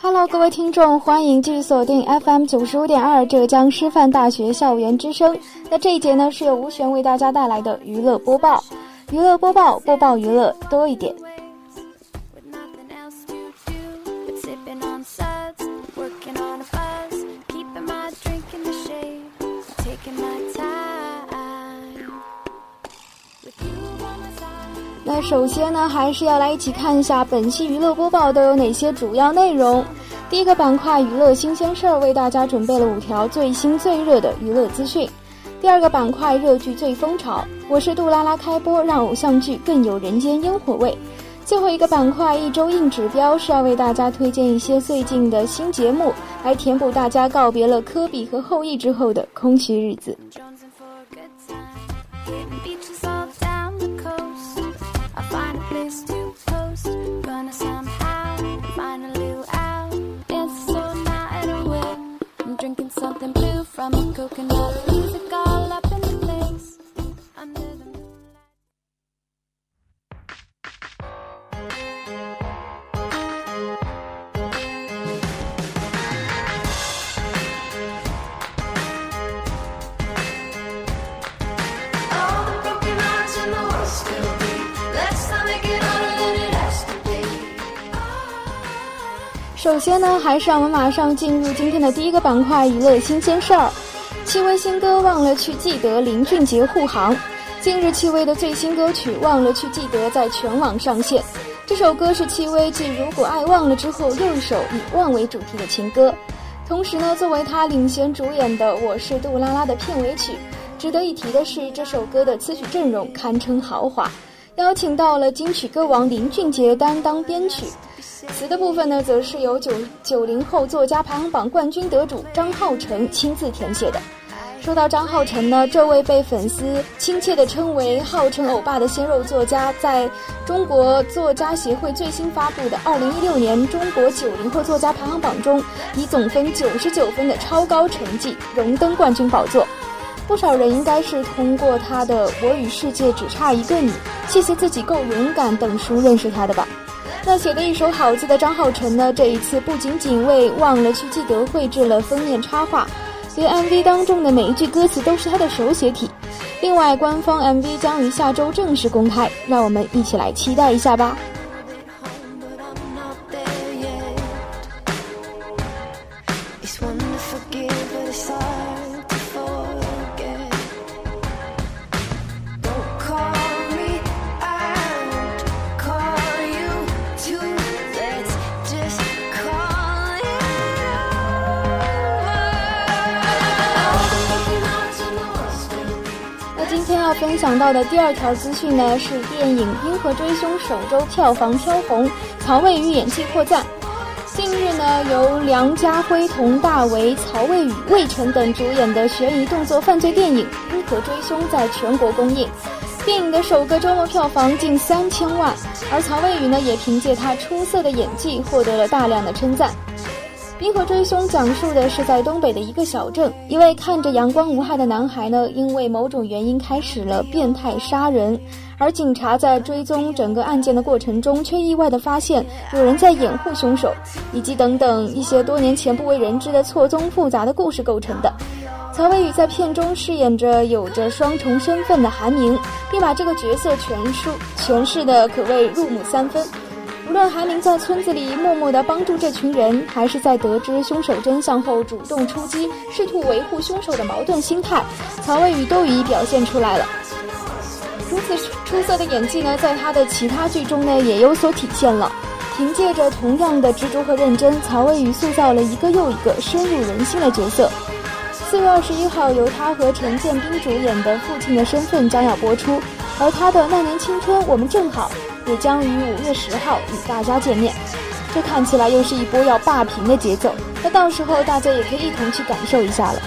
Hello，各位听众，欢迎继续锁定 FM 九十五点二浙江师范大学校园之声。那这一节呢，是由吴璇为大家带来的娱乐播报。娱乐播报，播报娱乐多一点。首先呢，还是要来一起看一下本期娱乐播报都有哪些主要内容。第一个板块娱乐新鲜事儿，为大家准备了五条最新最热的娱乐资讯。第二个板块热剧最风潮，我是杜拉拉开播，让偶像剧更有人间烟火味。最后一个板块一周硬指标，是要为大家推荐一些最近的新节目，来填补大家告别了科比和后羿之后的空虚日子。I'm a coconut. 首先呢，还是让我们马上进入今天的第一个板块——娱乐新鲜事儿。戚薇新歌《忘了去记得》，林俊杰护航。近日，戚薇的最新歌曲《忘了去记得》在全网上线。这首歌是戚薇继《如果爱忘了》之后又一首以忘为主题的情歌。同时呢，作为她领衔主演的《我是杜拉拉》的片尾曲。值得一提的是，这首歌的词曲阵容堪称豪华，邀请到了金曲歌王林俊杰担当编曲。词的部分呢，则是由九九零后作家排行榜冠军得主张浩成亲自填写的。说到张浩成呢，这位被粉丝亲切地称为“浩成欧巴”的鲜肉作家，在中国作家协会最新发布的二零一六年中国九零后作家排行榜中，以总分九十九分的超高成绩荣登冠军宝座。不少人应该是通过他的《我与世界只差一个你》，谢谢自己够勇敢等书认识他的吧。那写的一手好字的张浩辰呢？这一次不仅仅为《忘了去记得》绘制了封面插画，连 MV 当中的每一句歌词都是他的手写体。另外，官方 MV 将于下周正式公开，让我们一起来期待一下吧。的第二条资讯呢，是电影《冰河追凶》首周票房飘红，曹魏宇演技获赞。近日呢，由梁家辉、佟大为、曹魏宇、魏晨等主演的悬疑动作犯罪电影《冰河追凶》在全国公映，电影的首个周末票房近三千万，而曹魏宇呢，也凭借他出色的演技获得了大量的称赞。《冰河追凶》讲述的是在东北的一个小镇，一位看着阳光无害的男孩呢，因为某种原因开始了变态杀人，而警察在追踪整个案件的过程中，却意外的发现有人在掩护凶手，以及等等一些多年前不为人知的错综复杂的故事构成的。曹魏宇在片中饰演着有着双重身份的韩宁，并把这个角色诠释诠释的可谓入木三分。无论韩明在村子里默默地帮助这群人，还是在得知凶手真相后主动出击，试图维护凶手的矛盾心态，曹魏宇都已表现出来了。如此出色的演技呢，在他的其他剧中呢也有所体现了。凭借着同样的执着和认真，曹魏宇塑造了一个又一个深入人心的角色。四月二十一号，由他和陈建斌主演的《父亲的身份》将要播出，而他的《那年青春我们正好》。也将于五月十号与大家见面，这看起来又是一波要霸屏的节奏，那到时候大家也可以一同去感受一下了。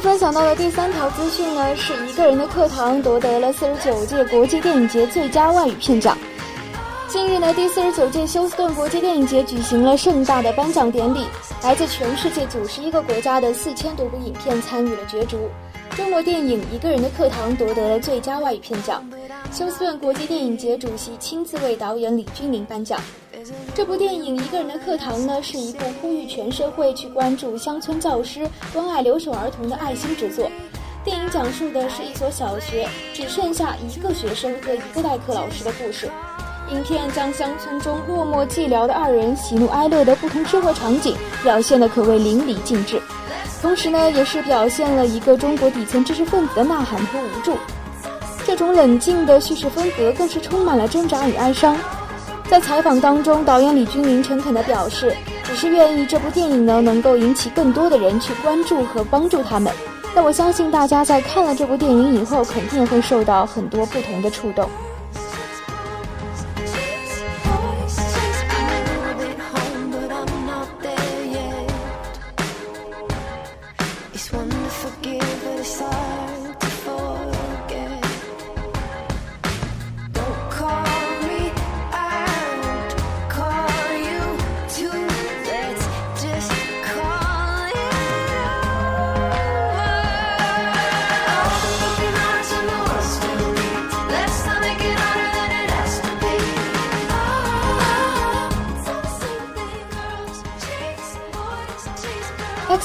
分享到的第三条资讯呢，是一个人的课堂夺得了四十九届国际电影节最佳外语片奖。近日呢，第四十九届休斯顿国际电影节举行了盛大的颁奖典礼，来自全世界九十一个国家的四千多部影片参与了角逐。中国电影《一个人的课堂》夺得了最佳外语片奖，休斯顿国际电影节主席亲自为导演李君林颁奖。这部电影《一个人的课堂》呢，是一部呼吁全社会去关注乡村教师、关爱留守儿童的爱心之作。电影讲述的是一所小学只剩下一个学生和一个代课老师的故事。影片将乡村中落寞寂寥的二人喜怒哀乐的不同生活场景表现得可谓淋漓尽致，同时呢，也是表现了一个中国底层知识分子的呐喊和无助。这种冷静的叙事风格更是充满了挣扎与哀伤。在采访当中，导演李君明诚恳地表示，只是愿意这部电影呢能够引起更多的人去关注和帮助他们。那我相信大家在看了这部电影以后，肯定会受到很多不同的触动。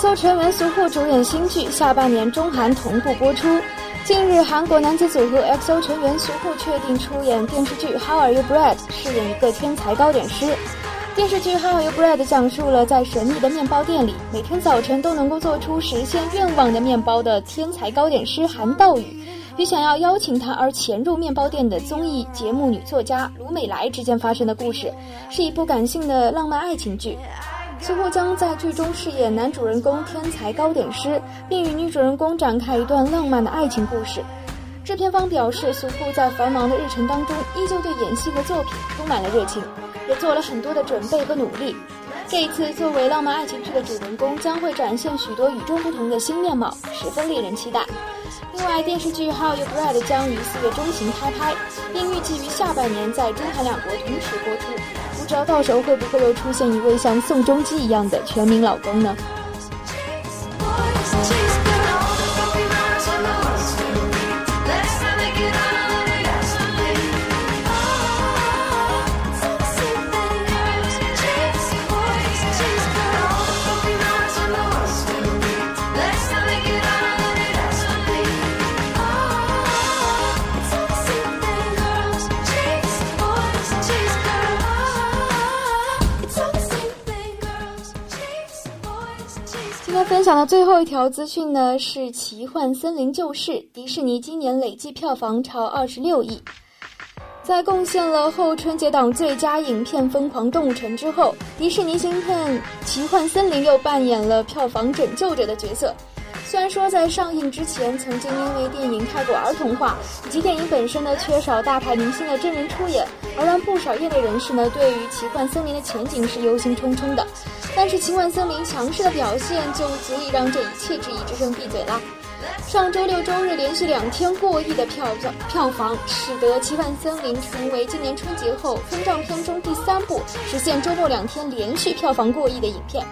XO 成员苏护主演新剧，下半年中韩同步播出。近日，韩国男子组合 XO 成员苏护确定出演电视剧《How Are You Bread》，饰演一个天才糕点师。电视剧《How Are You Bread》讲述了在神秘的面包店里，每天早晨都能够做出实现愿望的面包的天才糕点师韩道宇，与想要邀请他而潜入面包店的综艺节目女作家卢美莱之间发生的故事，是一部感性的浪漫爱情剧。苏护将在剧中饰演男主人公天才糕点师，并与女主人公展开一段浪漫的爱情故事。制片方表示，苏护在繁忙的日程当中，依旧对演戏和作品充满了热情，也做了很多的准备和努力。这一次，作为浪漫爱情剧的主人公，将会展现许多与众不同的新面貌，十分令人期待。另外，电视剧《How You Bread》将于四月中旬开拍，并预计于下半年在中韩两国同时播出。不知道到时候会不会又出现一位像宋仲基一样的全民老公呢？今天分享的最后一条资讯呢，是《奇幻森林救世》，迪士尼今年累计票房超二十六亿。在贡献了后春节档最佳影片《疯狂动物城》之后，迪士尼新片《奇幻森林》又扮演了票房拯救者的角色。虽然说在上映之前，曾经因为电影太过儿童化，以及电影本身呢缺少大牌明星的真人出演，而让不少业内人士呢对于《奇幻森林》的前景是忧心忡忡的。但是奇幻森林强势的表现就足以让这一切质疑之声闭嘴啦。上周六周日连续两天过亿的票票票房，使得《奇幻森林》成为今年春节后分账片中第三部实现周末两天连续票房过亿的影片。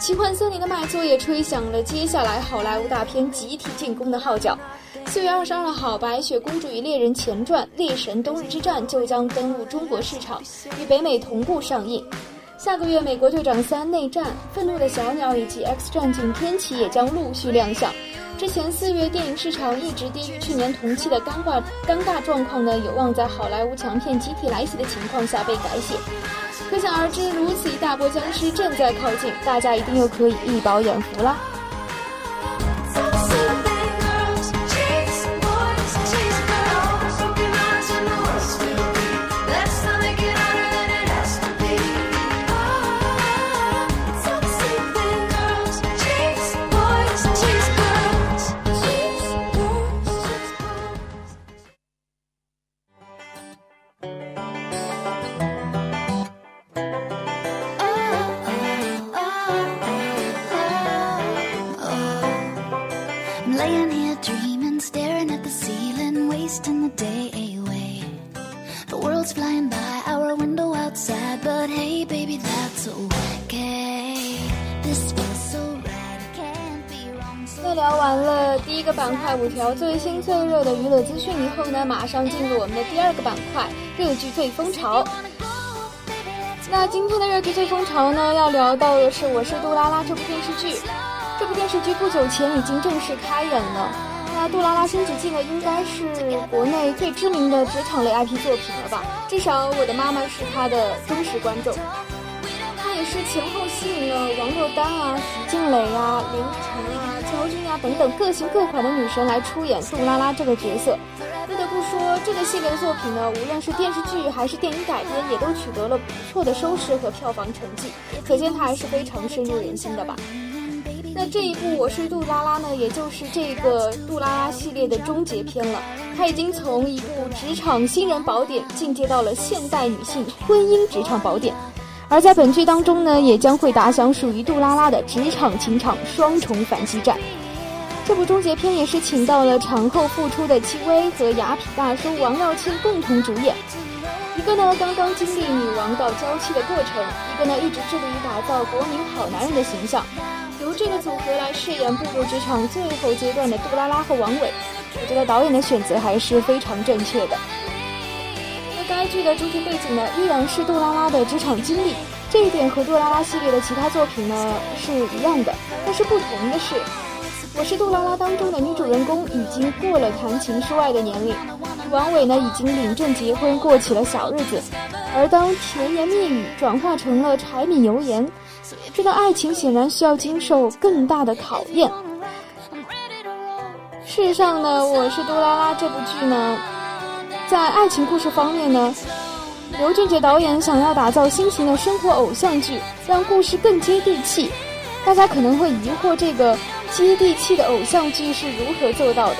《奇幻森林》的卖座也吹响了接下来好莱坞大片集体进攻的号角。四月二十二号，《白雪公主与猎人前传：猎神冬日之战》就将登陆中国市场，与北美同步上映。下个月，《美国队长三：内战》、《愤怒的小鸟》以及《X 战警：天启》也将陆续亮相。之前四月电影市场一直低于去年同期的尴尬尴尬状况呢，有望在好莱坞强片集体来袭的情况下被改写。可想而知，如此一大波僵尸正在靠近，大家一定又可以一饱眼福了。五条最新最热的娱乐资讯以后呢，马上进入我们的第二个板块热剧最风潮。那今天的热剧最风潮呢，要聊到的是《我是杜拉拉》这部电视剧。这部电视剧不久前已经正式开演了。那《杜拉拉升职记》呢，应该是国内最知名的职场类 IP 作品了吧？至少我的妈妈是它的忠实观众。也是前后吸引了王珞丹啊、徐静蕾啊、林依晨啊、焦俊啊等等各型各款的女神来出演杜拉拉这个角色。不得不说，这个系列的作品呢，无论是电视剧还是电影改编，也都取得了不错的收视和票房成绩，可见它还是非常深入人心的吧。那这一部《我是杜拉拉》呢，也就是这个杜拉拉系列的终结篇了。它已经从一部职场新人宝典进阶到了现代女性婚姻职场宝典，而在本剧当中呢，也将会打响属于杜拉拉的职场情场双重反击战。这部终结篇也是请到了产后复出的戚薇和雅痞大叔王耀庆共同主演。一个呢刚刚经历女王到娇妻的过程，一个呢一直致力于打造国民好男人的形象。由这个组合来饰演步入职场最后阶段的杜拉拉和王伟，我觉得导演的选择还是非常正确的。该剧的主体背景呢，依然是杜拉拉的职场经历，这一点和杜拉拉系列的其他作品呢是一样的。但是不同的是，我是杜拉拉当中的女主人公已经过了谈情说爱的年龄，王伟呢已经领证结婚，过起了小日子。而当甜言蜜语转化成了柴米油盐。这段爱情显然需要经受更大的考验。事实上呢，我是杜拉拉这部剧呢，在爱情故事方面呢，刘俊杰导演想要打造新型的生活偶像剧，让故事更接地气。大家可能会疑惑，这个接地气的偶像剧是如何做到的？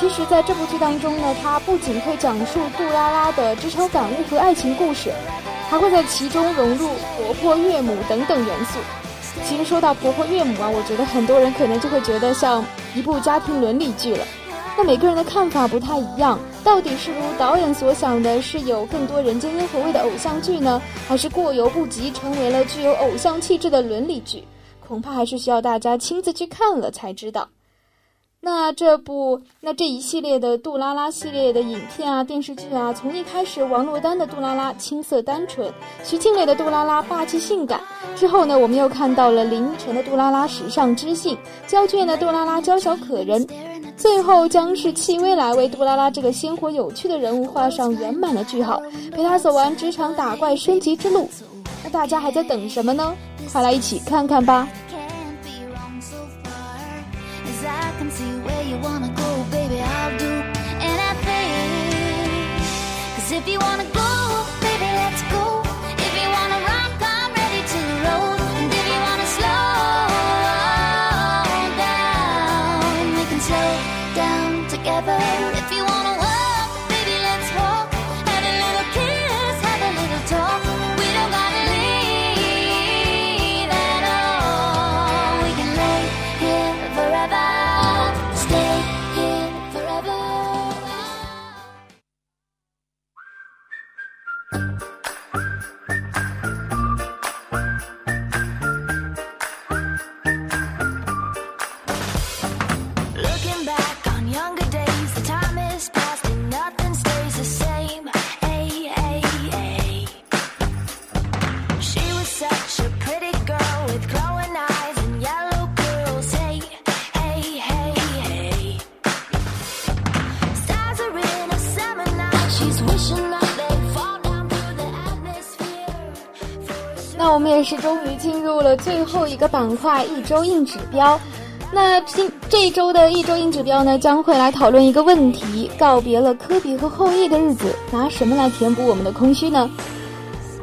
其实，在这部剧当中呢，它不仅会讲述杜拉拉的职场感悟和爱情故事。还会在其中融入婆婆、岳母等等元素。其实说到婆婆、岳母啊，我觉得很多人可能就会觉得像一部家庭伦理剧了。那每个人的看法不太一样，到底是如导演所想的，是有更多人间烟火味的偶像剧呢，还是过犹不及，成为了具有偶像气质的伦理剧？恐怕还是需要大家亲自去看了才知道。那这部那这一系列的杜拉拉系列的影片啊电视剧啊，从一开始王珞丹的杜拉拉青涩单纯，徐静蕾的杜拉拉霸气性感，之后呢，我们又看到了林依晨的杜拉拉时尚知性，焦俊的杜拉拉娇小可人，最后将是戚薇来为杜拉拉这个鲜活有趣的人物画上圆满的句号，陪她走完职场打怪升级之路。那大家还在等什么呢？快来一起看看吧。入了最后一个板块——一周硬指标。那今这一周的一周硬指标呢，将会来讨论一个问题：告别了科比和后羿的日子，拿什么来填补我们的空虚呢？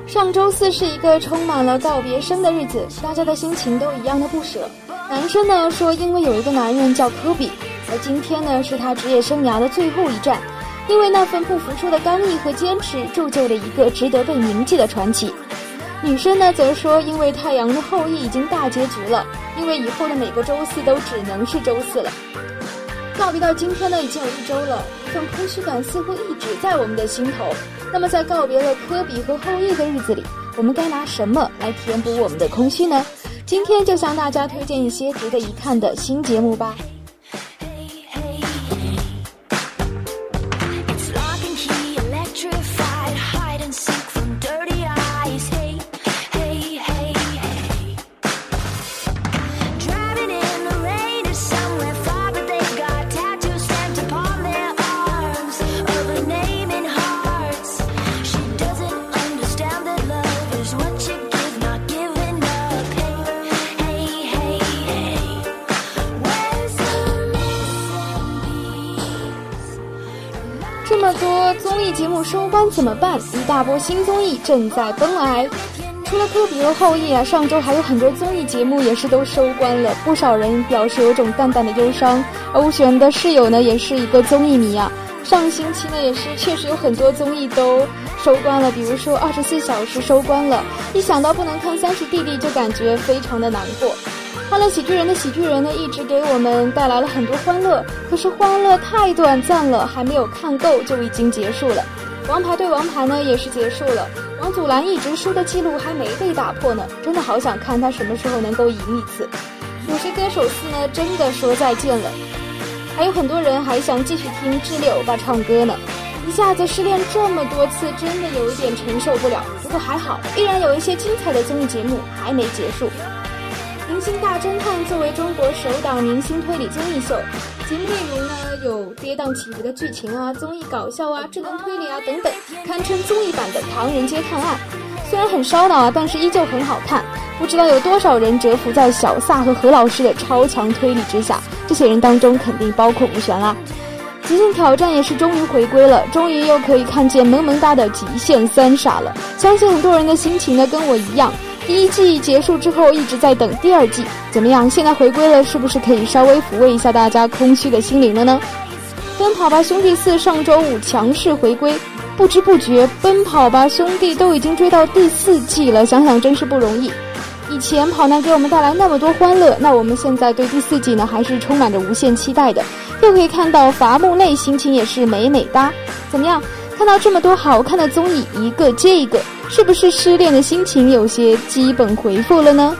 上周四是一个充满了告别生的日子，大家的心情都一样的不舍。男生呢说，因为有一个男人叫科比，而今天呢是他职业生涯的最后一战。因为那份不服输的刚毅和坚持，铸就了一个值得被铭记的传奇。女生呢，则说，因为太阳的后裔已经大结局了，因为以后的每个周四都只能是周四了。告别到今天呢，已经有一周了，一份空虚感似乎一直在我们的心头。那么，在告别了科比和后裔的日子里，我们该拿什么来填补我们的空虚呢？今天就向大家推荐一些值得一看的新节目吧。怎么办？一大波新综艺正在奔来。除了科比和后羿啊，上周还有很多综艺节目也是都收官了。不少人表示有种淡淡的忧伤。而吴璇的室友呢，也是一个综艺迷啊。上星期呢，也是确实有很多综艺都收官了，比如说《二十四小时》收官了。一想到不能看《三十弟弟》，就感觉非常的难过。欢乐喜剧人的喜剧人呢，一直给我们带来了很多欢乐，可是欢乐太短暂了，还没有看够就已经结束了。王牌对王牌呢也是结束了，王祖蓝一直输的记录还没被打破呢，真的好想看他什么时候能够赢一次。有些歌手四呢真的说再见了，还有很多人还想继续听智利欧巴唱歌呢，一下子失恋这么多次，真的有一点承受不了。不过还好，依然有一些精彩的综艺节目还没结束。明星大侦探作为中国首档明星推理综艺秀，节目内容呢有跌宕起伏的剧情啊、综艺搞笑啊、智能推理啊等等，堪称综艺版的《唐人街探案》。虽然很烧脑啊，但是依旧很好看。不知道有多少人折服在小撒和何老师的超强推理之下，这些人当中肯定包括吴璇啦。极限挑战也是终于回归了，终于又可以看见萌萌哒的极限三傻了。相信很多人的心情呢跟我一样。第一季结束之后，一直在等第二季，怎么样？现在回归了，是不是可以稍微抚慰一下大家空虚的心灵了呢？《奔跑吧兄弟四》上周五强势回归，不知不觉，《奔跑吧兄弟》都已经追到第四季了，想想真是不容易。以前跑男给我们带来那么多欢乐，那我们现在对第四季呢，还是充满着无限期待的。又可以看到伐木累，心情也是美美哒。怎么样？看到这么多好看的综艺，一个接一个。是不是失恋的心情有些基本回复了呢？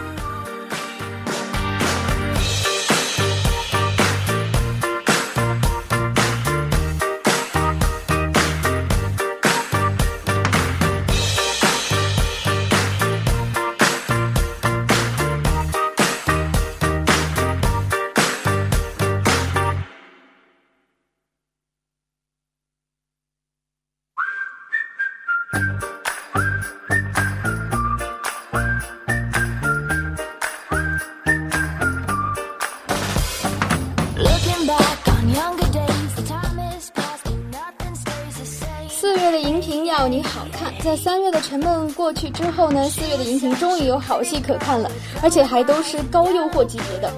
过去之后呢，四月的荧屏终于有好戏可看了，而且还都是高诱惑级别的。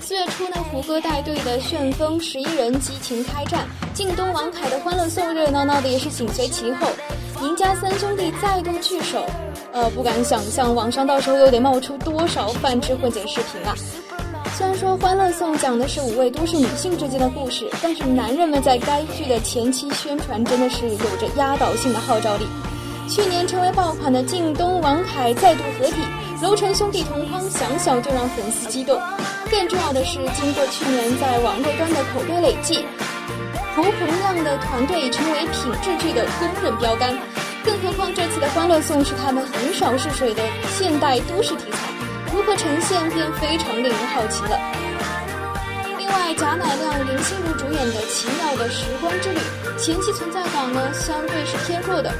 四月初呢，胡歌带队的旋风十一人激情开战，靳东、王凯的欢乐颂热闹闹的也是紧随其后，赢家三兄弟再度聚首，呃，不敢想象网上到时候又得冒出多少饭制混剪视频啊！虽然说《欢乐颂》讲的是五位都市女性之间的故事，但是男人们在该剧的前期宣传真的是有着压倒性的号召力。去年成为爆款的靳东、王凯再度合体，楼成兄弟同框，想想就让粉丝激动。更重要的是，经过去年在网络端的口碑累计，胡红亮的团队成为品质剧的公认标杆。更何况这次的《欢乐颂》是他们很少试水的现代都市题材。如何呈现便非常令人好奇了。另外，贾乃亮、林心如主演的《奇妙的时光之旅》，前期存在感呢相对是偏弱的，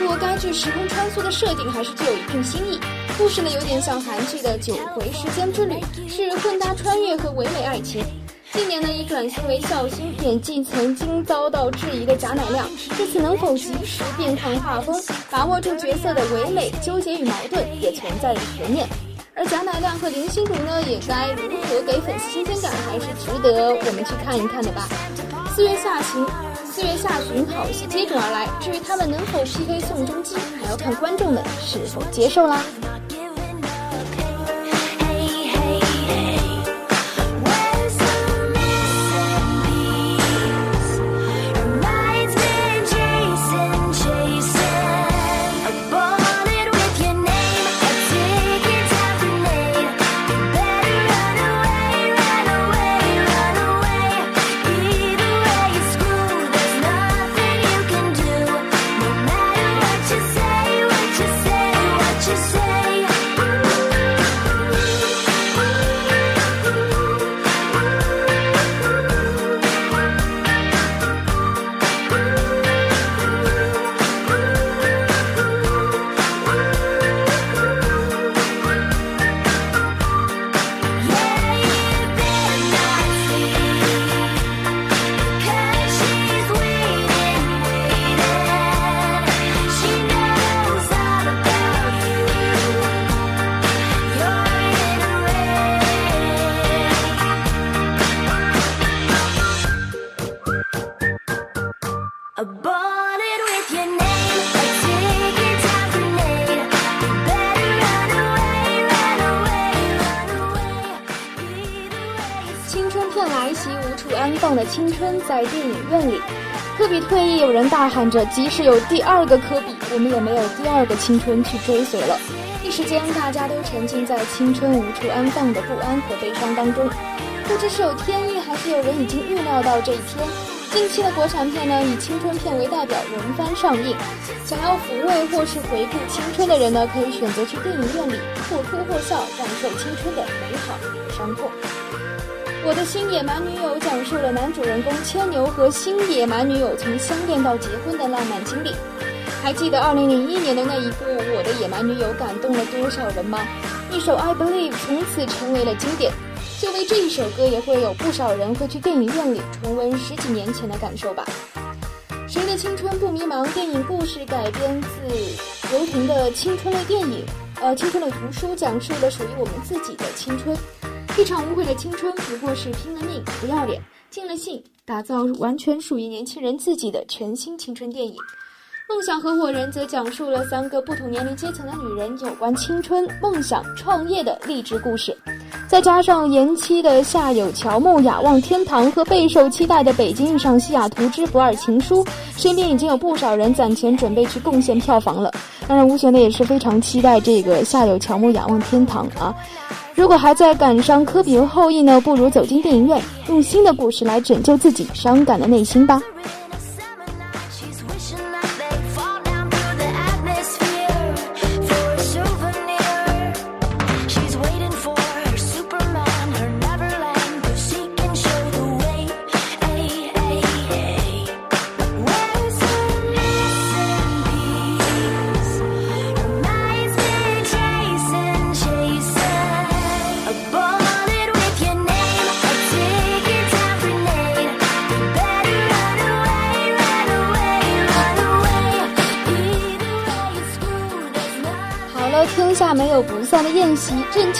不过该剧时空穿梭的设定还是具有一定新意。故事呢有点像韩剧的《九回时间之旅》，是混搭穿越和唯美爱情。近年呢已转型为笑星，演技曾经遭到质疑的贾乃亮，这次能否及时变换画风，把握住角色的唯美、纠结与矛盾，也存在着悬念。而贾乃亮和林心如呢，也该如何给粉丝新鲜感，还是值得我们去看一看的吧。四月下旬，四月下旬好戏接踵而来，至于他们能否 PK 宋仲基，还要看观众们是否接受啦。青春片来袭，无处安放的青春在电影院里，科比退役，有人大喊着：“即使有第二个科比，我们也没有第二个青春去追随了。”一时间，大家都沉浸在青春无处安放的不安和悲伤当中。不知是有天意，还是有人已经预料到这一天。近期的国产片呢，以青春片为代表轮番上映。想要抚慰或是回顾青春的人呢，可以选择去电影院里或哭或笑，感受青春的美好与伤痛。我的新野蛮女友讲述了男主人公牵牛和新野蛮女友从相恋到结婚的浪漫经历。还记得2001年的那一部《我的野蛮女友》感动了多少人吗？一首《I Believe》从此成为了经典。就为这一首歌，也会有不少人会去电影院里重温十几年前的感受吧。谁的青春不迷茫？电影故事改编自刘婷的青春类电影，呃，青春类图书，讲述了属于我们自己的青春。一场无悔的青春，不过是拼了命、不要脸、尽了兴，打造完全属于年轻人自己的全新青春电影。梦想合伙人则讲述了三个不同年龄阶层的女人有关青春、梦想、创业的励志故事。再加上延期的《夏有乔木雅望天堂》和备受期待的《北京遇上西雅图之不二情书》，身边已经有不少人攒钱准备去贡献票房了。当然，吴璇呢也是非常期待这个《夏有乔木雅望天堂》啊。如果还在赶上科比后裔呢，不如走进电影院，用新的故事来拯救自己伤感的内心吧。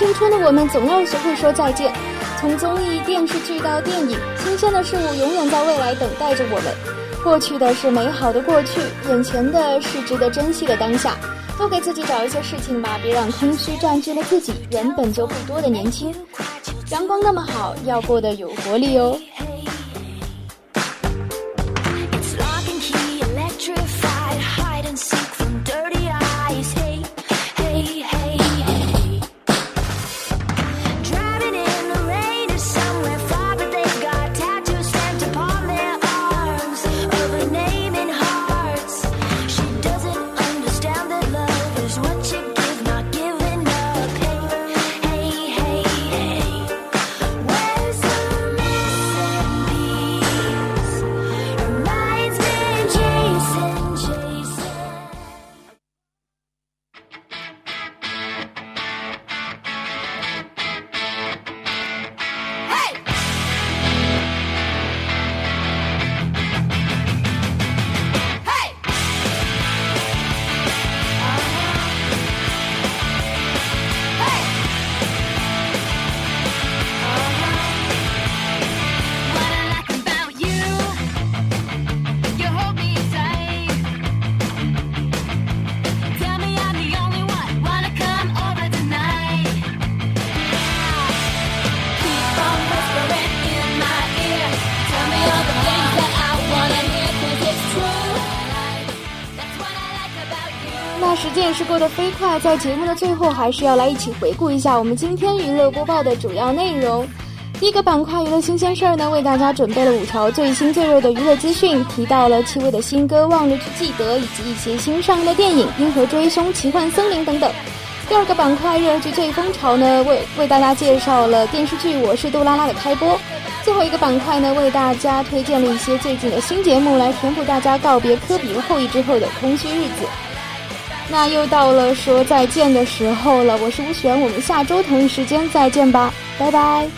青春的我们总要学会说再见。从综艺、电视剧到电影，新鲜的事物永远在未来等待着我们。过去的是美好的过去，眼前的是值得珍惜的当下。多给自己找一些事情吧，别让空虚占据了自己原本就不多的年轻。阳光那么好，要过得有活力哦。快，在节目的最后，还是要来一起回顾一下我们今天娱乐播报的主要内容。第一个板块娱乐新鲜事儿呢，为大家准备了五条最新最热的娱乐资讯，提到了戚薇的新歌《忘了去记得》，以及一些新上映的电影《银河追凶》《奇幻森林》等等。第二个板块热剧最风潮呢，为为大家介绍了电视剧《我是杜拉拉》的开播。最后一个板块呢，为大家推荐了一些最近的新节目，来填补大家告别科比后裔之后的空虚日子。那又到了说再见的时候了，我是吴璇，我们下周同一时间再见吧，拜拜。